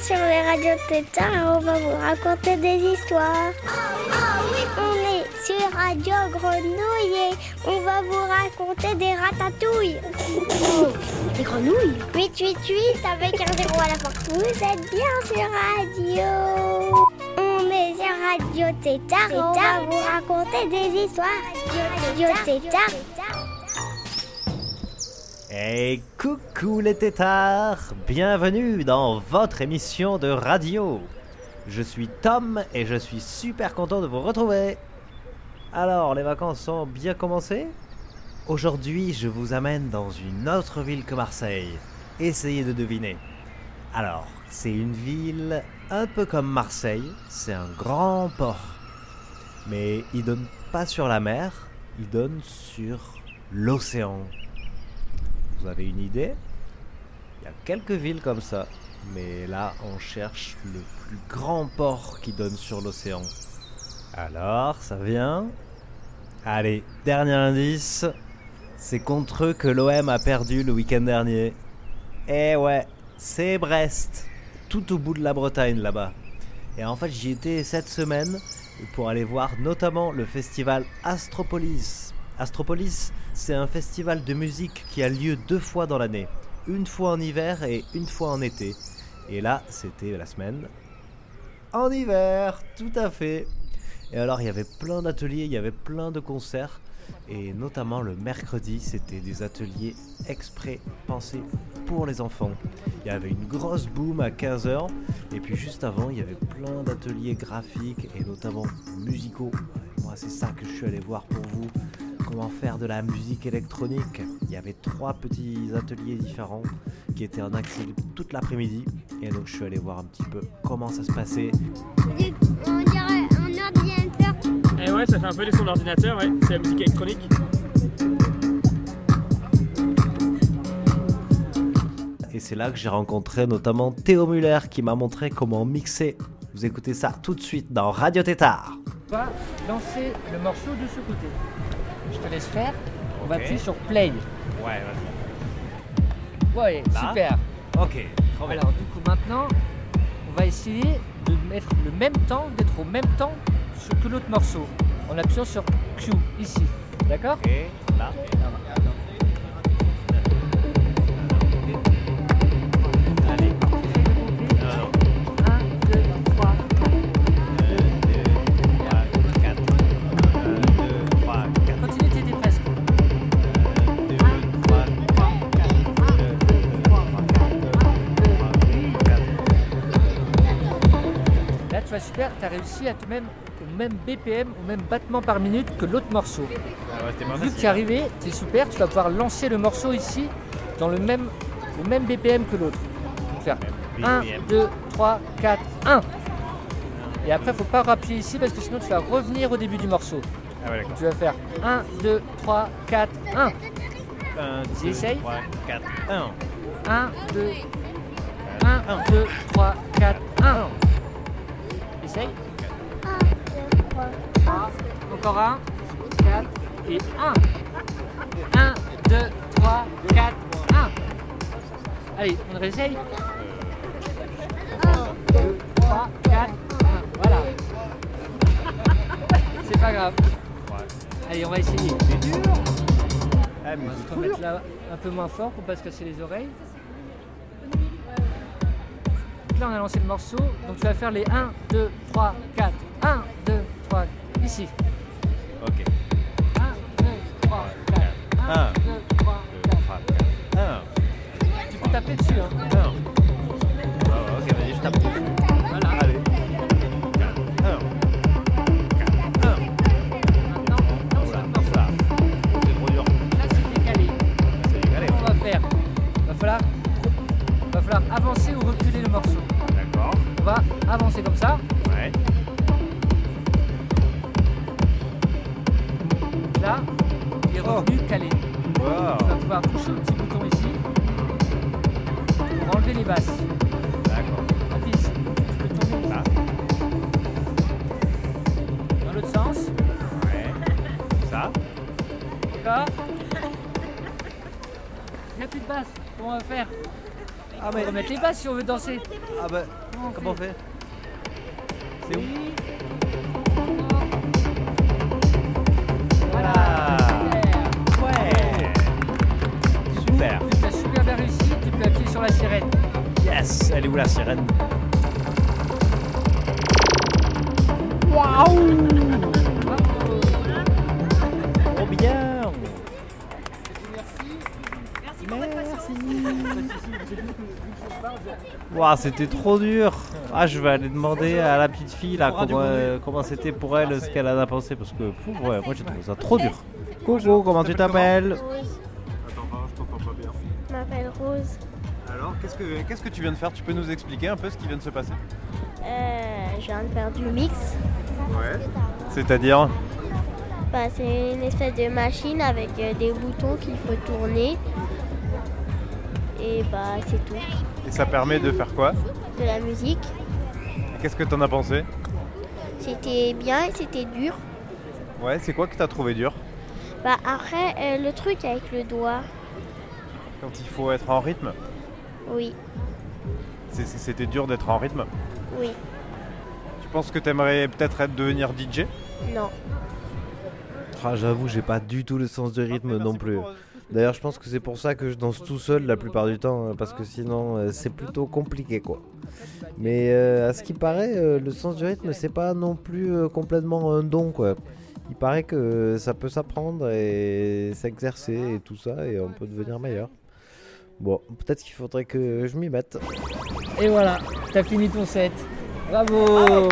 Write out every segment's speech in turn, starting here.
sur les radios Tétard et on va vous raconter des histoires. On est sur Radio Grenouille et on va vous raconter des ratatouilles. Des grenouilles 888 avec un zéro à la fin. Vous êtes bien sur Radio. On est sur Radio et on va vous raconter des histoires. Radio Tétard. Hey, coucou les tétards Bienvenue dans votre émission de radio. Je suis Tom et je suis super content de vous retrouver. Alors, les vacances sont bien commencées Aujourd'hui, je vous amène dans une autre ville que Marseille. Essayez de deviner. Alors, c'est une ville un peu comme Marseille, c'est un grand port. Mais il donne pas sur la mer, il donne sur l'océan. Vous avez une idée? Il y a quelques villes comme ça, mais là on cherche le plus grand port qui donne sur l'océan. Alors, ça vient Allez, dernier indice. C'est contre eux que l'OM a perdu le week-end dernier. Eh ouais, c'est Brest, tout au bout de la Bretagne là-bas. Et en fait, j'y étais cette semaine pour aller voir notamment le festival Astropolis. Astropolis, c'est un festival de musique qui a lieu deux fois dans l'année, une fois en hiver et une fois en été. Et là, c'était la semaine en hiver, tout à fait. Et alors, il y avait plein d'ateliers, il y avait plein de concerts. Et notamment le mercredi, c'était des ateliers exprès pensés pour les enfants. Il y avait une grosse boom à 15h. Et puis juste avant, il y avait plein d'ateliers graphiques et notamment musicaux. Moi, c'est ça que je suis allé voir pour vous. Comment faire de la musique électronique. Il y avait trois petits ateliers différents qui étaient en accès toute l'après-midi. Et donc, je suis allé voir un petit peu comment ça se passait. On dirait un ordinateur. Et ouais, ça fait un peu les sons d'ordinateur, ouais. C'est la musique électronique. Et c'est là que j'ai rencontré notamment Théo Muller qui m'a montré comment mixer. Vous écoutez ça tout de suite dans Radio Tétard. On va lancer le morceau de ce côté. Je te laisse faire. On va appuyer sur play. Ouais, Ouais, Là super. Ok, trop bien. Alors du coup maintenant, on va essayer de mettre le même temps, d'être au même temps sur- que l'autre morceau. En appuyant sur Q ici. D'accord? Ok, là. Super, tu as réussi à te même au même BPM, au même battement par minute que l'autre morceau. Ah ouais, Vu que tu es arrivé, c'est super, tu vas pouvoir lancer le morceau ici dans le même, au même BPM que l'autre. Donc faire 1, BPM. 2, 3, 4, 1. Et après, faut pas rappuyer ici parce que sinon tu vas revenir au début du morceau. Ah ouais. Tu vas faire 1, 2, 3, 4, 1. 1, 2, J'essaye. 3, 4, 1. 1, 2, 1, 2, 3, 4, 1. Essaye. 1, 2, 3, 4. Encore 1, 4 et 1. 1, 2, 3, 4, 1. Allez, on réessaye 1, 2, 3, 4, 1. Voilà. C'est pas grave. Allez, on va essayer. Ah, mais On va c'est se remettre dur. là un peu moins fort pour pas se casser les oreilles. Donc là, on a lancé le morceau. Donc tu vas faire les 1, 2, 3, 4. 1, 2, 3, ici. Ok. 1, 2, 3, 4. 1, Un, 2, 3, 2, 4. 3, 4. 1. Tu peux taper dessus. Hein. Non. Ouais, ok, vas-y, je tape. Si on veut danser. Ah bah. Comment on fait C'est où? Voilà. Ouais. Super. Tu as super bien réussi, tu peux appuyer sur la sirène. Yes Elle est où la sirène? Trop Waouh, c'était trop dur. Ah, je vais aller demander à la petite fille là comment, euh, comment c'était pour elle, ce qu'elle en a pensé parce que pouf, ouais, moi j'ai trouvé ça trop dur. Coucou, comment tu t'appelles Rose. Attends, je t'entends pas bien. Je m'appelle Rose. Alors, qu'est-ce que qu'est-ce que tu viens de faire? Tu peux nous expliquer un peu ce qui vient de se passer? Euh, je viens de faire du mix. Ouais. C'est-à-dire? Bah, c'est une espèce de machine avec euh, des boutons qu'il faut tourner. Et bah, c'est tout. Et ça permet de faire quoi De la musique. Qu'est-ce que t'en as pensé C'était bien et c'était dur. Ouais, c'est quoi que t'as trouvé dur Bah, après, euh, le truc avec le doigt. Quand il faut être en rythme Oui, C'était dur d'être en rythme oui, Tu penses que t'aimerais peut-être être devenir DJ non. Ah, J'avoue, j'ai pas du tout le sens du rythme non plus. D'ailleurs, je pense que c'est pour ça que je danse tout seul la plupart du temps, hein, parce que sinon euh, c'est plutôt compliqué quoi. Mais euh, à ce qui paraît, euh, le sens du rythme c'est pas non plus euh, complètement un don quoi. Il paraît que ça peut s'apprendre et s'exercer et tout ça, et on peut devenir meilleur. Bon, peut-être qu'il faudrait que je m'y mette. Et voilà, t'as fini ton set. Bravo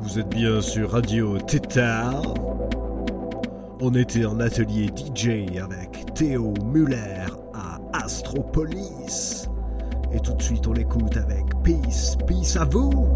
Vous êtes bien sur Radio Tétard. On était en atelier DJ avec Théo Muller à Astropolis. Et tout de suite on l'écoute avec Peace, Peace à vous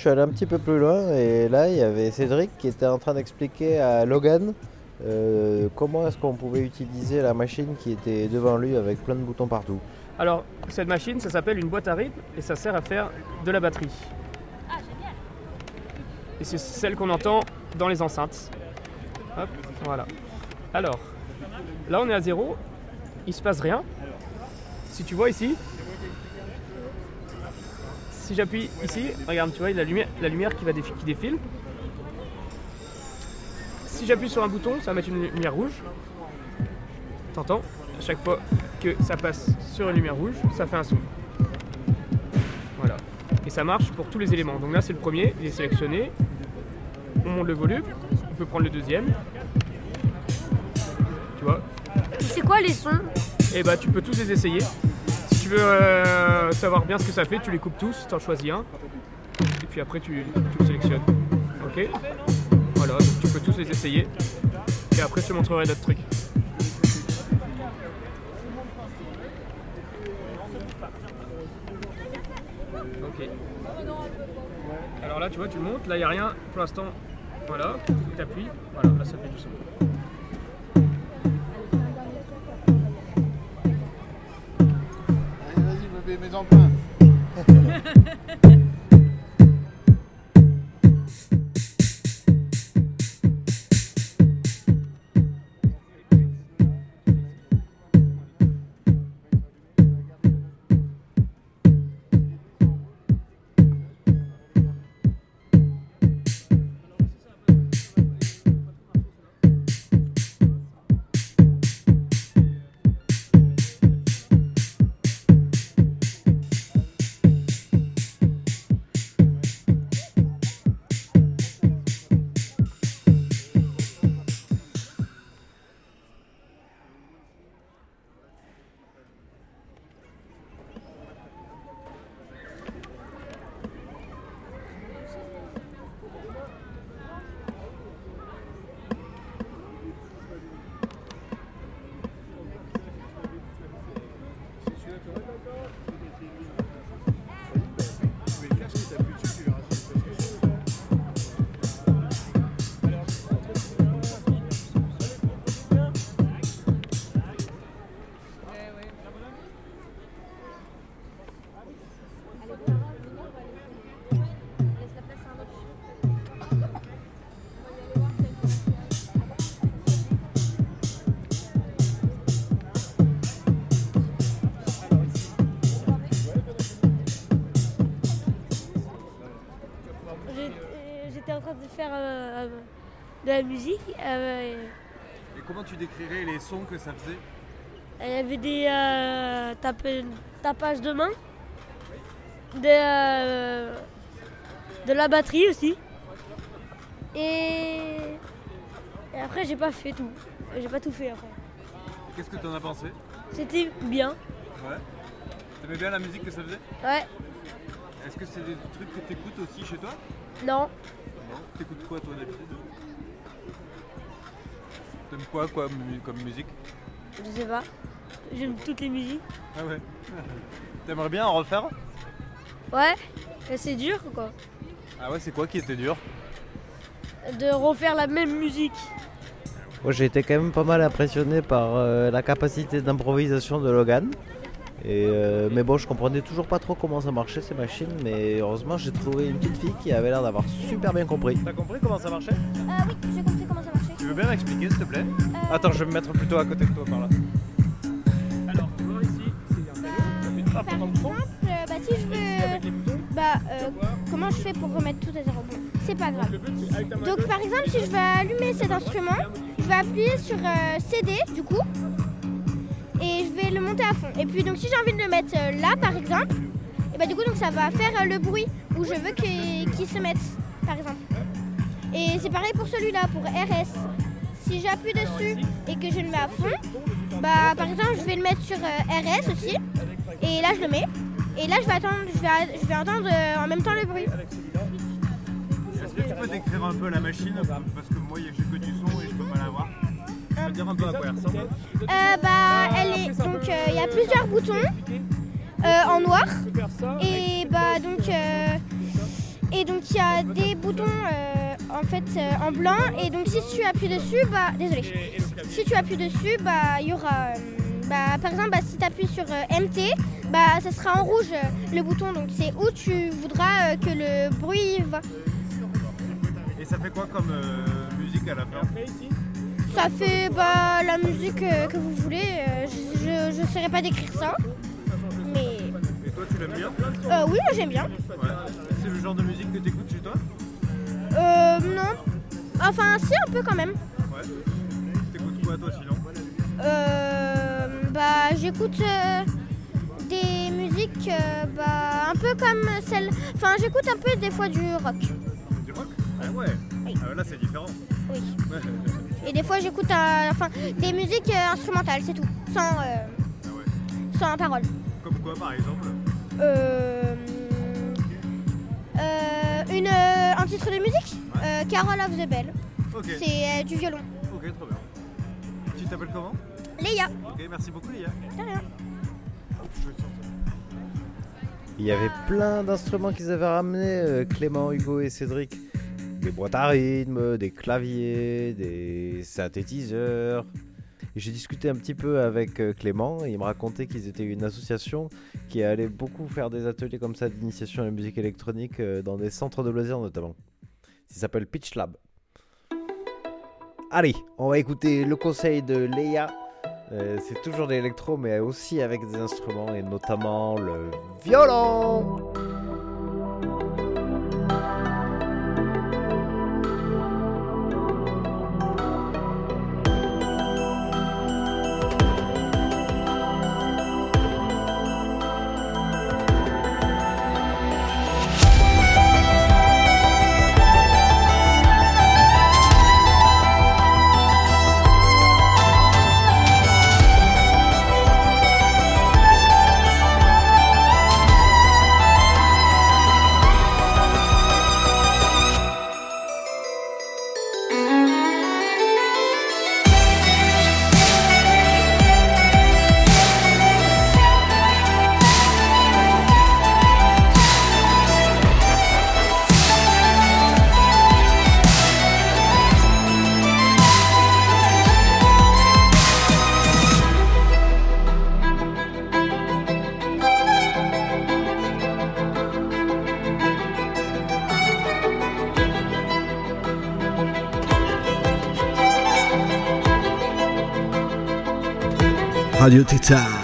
je suis allé un petit peu plus loin et là, il y avait Cédric qui était en train d'expliquer à Logan euh, comment est-ce qu'on pouvait utiliser la machine qui était devant lui avec plein de boutons partout. Alors, cette machine, ça s'appelle une boîte à rythme et ça sert à faire de la batterie. Et c'est celle qu'on entend dans les enceintes. Hop, voilà. Alors, là on est à zéro, il se passe rien. Si tu vois ici, si j'appuie ici, regarde, tu vois, il y a la lumière, la lumière qui, va défi- qui défile. Si j'appuie sur un bouton, ça va mettre une lumière rouge. T'entends? À chaque fois que ça passe sur une lumière rouge, ça fait un son. Voilà. Et ça marche pour tous les éléments. Donc là, c'est le premier, il est sélectionné. On monte le volume, on peut prendre le deuxième. Tu vois? C'est quoi les sons? Et bah, tu peux tous les essayer. Tu veux euh, savoir bien ce que ça fait, tu les coupes tous, t'en choisis un. Et puis après, tu, tu le sélectionnes. Ok? Voilà, donc tu peux tous les essayer. Et après, je te montrerai d'autres trucs. Ok. Alors là, tu vois, tu montes. Là, il n'y a rien pour l'instant. Voilà, tu appuies. Voilà, là, ça fait du son. São Paulo. De la musique. euh, Et comment tu décrirais les sons que ça faisait? Il y avait des euh, tapages de main, des, euh, de la batterie aussi. Et, et après, j'ai pas fait tout. J'ai pas tout fait après. Qu'est-ce que t'en as pensé? C'était bien. Ouais. T'aimais bien la musique que ça faisait? Ouais. Est-ce que c'est des trucs que t'écoutes aussi chez toi? Non. Non. T'écoutes quoi toi d'habitude? T'aimes quoi, quoi mu- comme musique Je sais pas. J'aime toutes les musiques. Ah ouais. T'aimerais bien en refaire Ouais. C'est dur quoi. Ah ouais, c'est quoi qui était dur? De refaire la même musique. Moi, j'ai été quand même pas mal impressionné par euh, la capacité d'improvisation de Logan. Et, euh, mais bon, je comprenais toujours pas trop comment ça marchait ces machines, mais heureusement, j'ai trouvé une petite fille qui avait l'air d'avoir super bien compris. T'as compris comment ça marchait? Euh, oui, j'ai compris comment ça marchait. Tu veux bien m'expliquer s'il te plaît? Attends, je vais me mettre plutôt à côté de toi par là. Alors, tu vois ici, c'est un vélo. Le bouton. exemple, euh, bah, si je veux. Avec les boutons. Bah, euh, comment je fais pour remettre tout à zéro Bon, c'est pas grave. Donc, par exemple, si je veux allumer cet instrument, je vais appuyer sur euh, CD du coup, et je vais le monter à fond. Et puis, donc, si j'ai envie de le mettre euh, là, par exemple, et bah, du coup, donc, ça va faire euh, le bruit où je veux qu'il qu'il se mette, par exemple. Et c'est pareil pour celui-là, pour RS. Si j'appuie dessus et que je le mets à fond, bah, par exemple, je vais le mettre sur euh, RS aussi, et là, je le mets. Et là, je vais attendre, je vais, je vais entendre euh, en même temps le bruit. Est-ce que tu peux décrire un peu la machine? Parce que moi, j'ai que du son et je peux pas la voir. Tu peux dire un peu à quoi elle ressemble? Euh, bah, elle est donc euh, il y a plusieurs boutons euh, en noir et bah donc euh, et donc il y a des boutons en fait euh, en blanc et donc si tu appuies dessus, bah désolé, si tu appuies dessus, bah il y aura, euh, bah par exemple, bah, si tu appuies sur euh, MT, bah ça sera en rouge le bouton. Donc c'est où tu voudras que le bruit va. Et ça fait quoi comme musique à la fin Ça fait bah la musique que vous voulez. je je saurais pas décrire ça, mais Et toi, tu l'aimes bien euh, oui moi j'aime bien. Ouais. C'est le genre de musique que t'écoutes chez toi Euh, non. Enfin, si, un peu quand même. Ouais. T'écoutes quoi, toi, sinon Euh, bah, j'écoute euh, des musiques euh, bah, un peu comme celle. Enfin, j'écoute un peu des fois du rock. Du rock? Ah ouais. Oui. Ah, là, c'est différent. Oui. Ouais. Et des fois, j'écoute euh, enfin, des musiques euh, instrumentales, c'est tout. Sans, euh, Ah ouais. sans parole. Comme quoi, par exemple? Euh, euh, une, euh, un titre de musique Euh, Carol of the Bell. C'est euh, du violon. Ok, très bien. Tu t'appelles comment Léa, Ok, merci beaucoup, Léa. de rien. Il y avait plein d'instruments qu'ils avaient ramenés, euh, Clément, Hugo et Cédric. Des boîtes à rythme, des claviers, des synthétiseurs. J'ai discuté un petit peu avec euh, Clément il me racontait qu'ils étaient une association qui allait beaucoup faire des ateliers comme ça d'initiation à la musique électronique euh, dans des centres de loisirs notamment. Ça s'appelle Pitch Lab. Allez, on va écouter le conseil de Léa. Euh, c'est toujours de l'électro, mais aussi avec des instruments, et notamment le violon. Radio Tétard.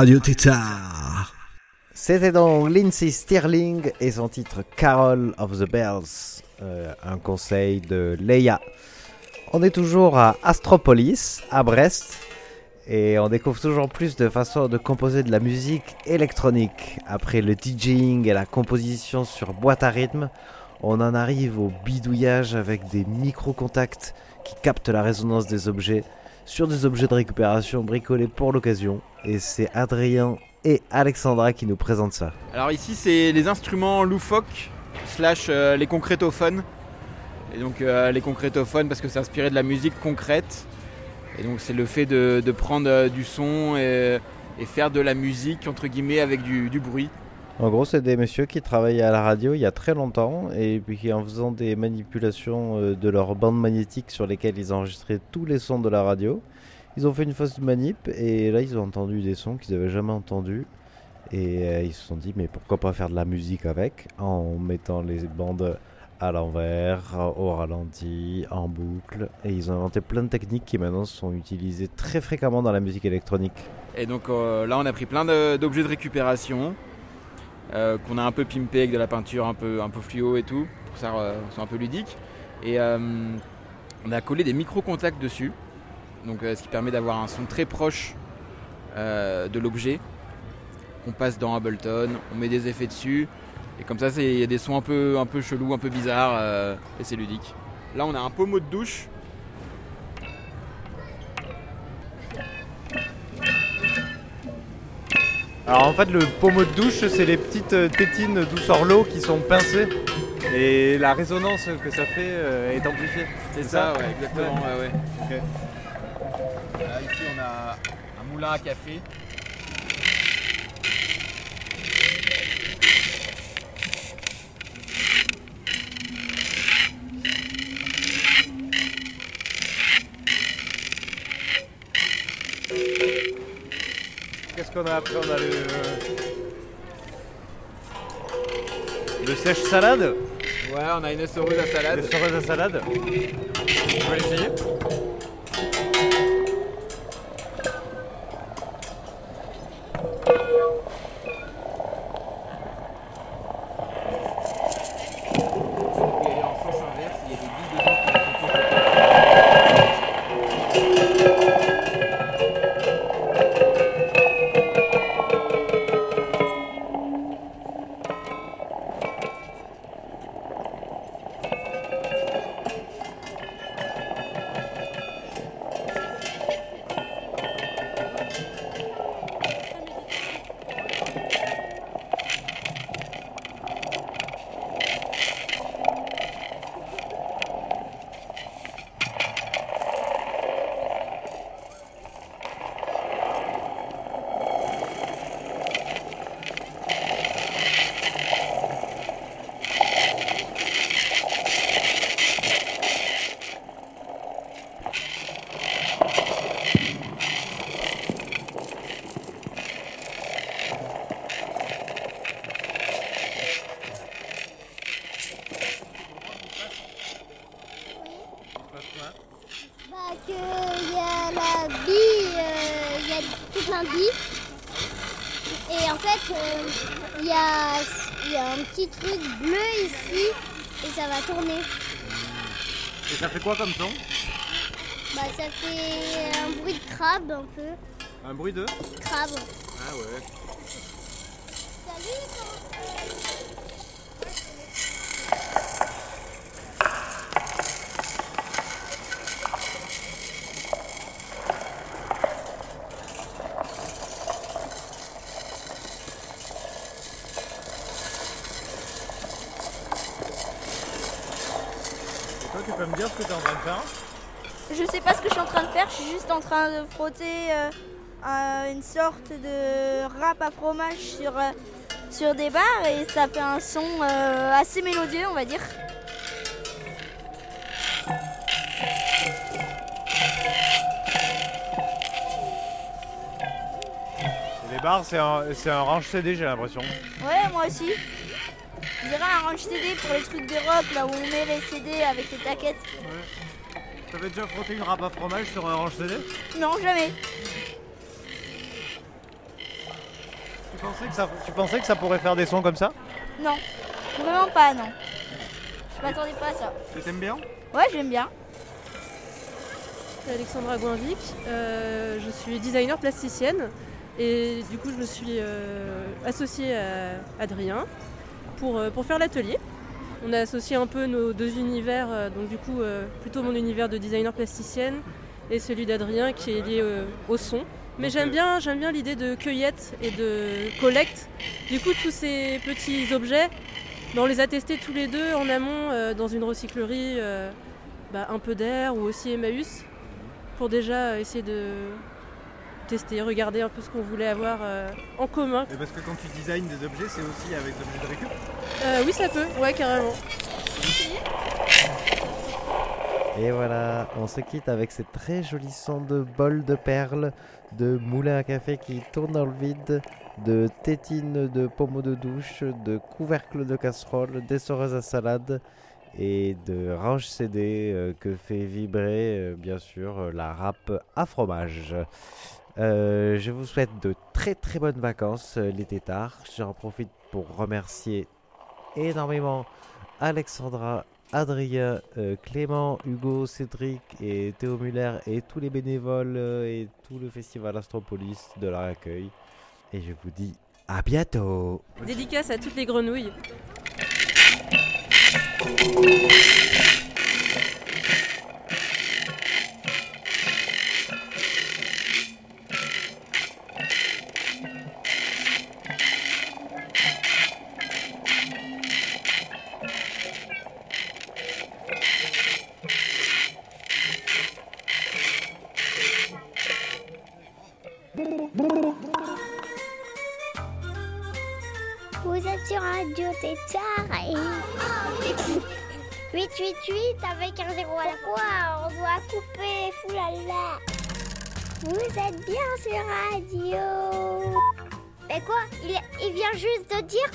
Radio. C'était donc Lindsay Stirling et son titre Carol of the Bells, euh, un conseil de Leia. On est toujours à Astropolis, à Brest, et on découvre toujours plus de façons de composer de la musique électronique. Après le DJing et la composition sur boîte à rythme, on en arrive au bidouillage avec des micro-contacts qui captent la résonance des objets sur des objets de récupération bricolés pour l'occasion. Et c'est Adrien et Alexandra qui nous présentent ça. Alors ici c'est les instruments loufoques slash euh, les concrétophones. Et donc euh, les concrétophones parce que c'est inspiré de la musique concrète. Et donc c'est le fait de, prendre euh, du son et, faire de la musique entre guillemets avec du bruit. En gros, c'est des messieurs qui travaillaient à la radio il y a très longtemps et puis qui, en faisant des manipulations euh, de leurs bandes magnétiques sur lesquelles ils enregistraient tous les sons de la radio, ils ont fait une fausse manip et là ils ont entendu des sons qu'ils n'avaient jamais entendus et euh, ils se sont dit mais pourquoi pas faire de la musique avec en mettant les bandes à l'envers, au ralenti, en boucle et ils ont inventé plein de techniques qui maintenant sont utilisées très fréquemment dans la musique électronique. Et donc euh, là on a pris plein d'objets de récupération euh, qu'on a un peu pimpé avec de la peinture un peu, fluo et tout, pour ça euh, soit un peu ludique. Et euh, on a collé des micro-contacts dessus, donc euh, ce qui permet d'avoir un son très proche de l'objet. On passe dans Ableton, on met des effets dessus, et comme ça c'est- il y a des sons un peu, un peu chelous, un peu bizarres, et c'est ludique. Là on a un pommeau de douche Alors en fait le pommeau de douche c'est les petites euh, tétines l'eau qui sont pincées et la résonance que ça fait euh, est amplifiée. C'est ça, ouais, exactement. Ouais, ici, on a un moulin à café. Qu'est-ce qu'on a après On a le. Le sèche-salade Ouais, on a une essoreuse à salade. Le sèche à salade On va l'essayer il y a un petit truc bleu ici et ça va tourner. Et ça fait quoi comme son? Bah ça fait un bruit de crabe un peu. Un bruit de? Crabe. Ah ouais. Et toi tu peux me dire ce que tu es en train faire Je sais pas ce que je suis en train de faire, je suis juste en train de frotter euh, euh, une sorte de râpe à fromage sur, euh, sur des barres et ça fait un son assez mélodieux, on va dire. Les barres c'est un, c'est un range CD j'ai l'impression. Ouais, moi aussi. Je dirais un range CD pour les trucs de rock, là où on met les CD avec les taquettes. T'avais déjà frotté une râpe à fromage sur un range CD Non, jamais. tu pensais, que ça, tu pensais que ça pourrait faire des sons comme ça Non, vraiment pas, non. Je m'attendais pas à ça. Tu t'aimes bien Ouais, j'aime bien. C'est Alexandra Goinvic, euh, je suis designer plasticienne et du coup je me suis euh, associée à Adrien pour, euh, pour faire l'atelier. On a associé un peu nos deux univers, euh, donc du coup euh, plutôt mon univers de designer plasticienne et celui d'Adrien qui est lié euh, au son. Mais j'aime bien, j'aime bien l'idée de cueillette et de collecte. Du coup tous ces petits objets, ben, on les a testés tous les deux en amont euh, dans une recyclerie, euh, bah, un peu d'air ou aussi Emmaüs pour déjà essayer de tester, regarder un peu ce qu'on voulait avoir euh, en commun. Et parce que quand tu designs des objets, c'est aussi avec des objets de récup Euh, oui, ça peut, ouais, carrément. Et voilà, on se quitte avec ces très jolis sons de bols de perles, de moulins à café qui tournent dans le vide, de tétines de pommeaux de douche, de couvercles de casserole, d'essoreuses à salade et de range CD euh, que fait vibrer bien sûr la râpe à fromage. Euh, je vous souhaite de très très bonnes vacances euh, les tétards. J'en profite pour remercier énormément Alexandra, Adrien, euh, Clément, Hugo, Cédric et Théo Muller et tous les bénévoles et tout le festival Astropolis de leur accueil. Et je vous dis à bientôt. Dédicace à toutes les grenouilles.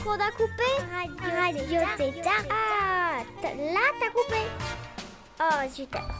Qu'on a coupé Radio, Tétard. Ah, là t'as coupé. Oh, super.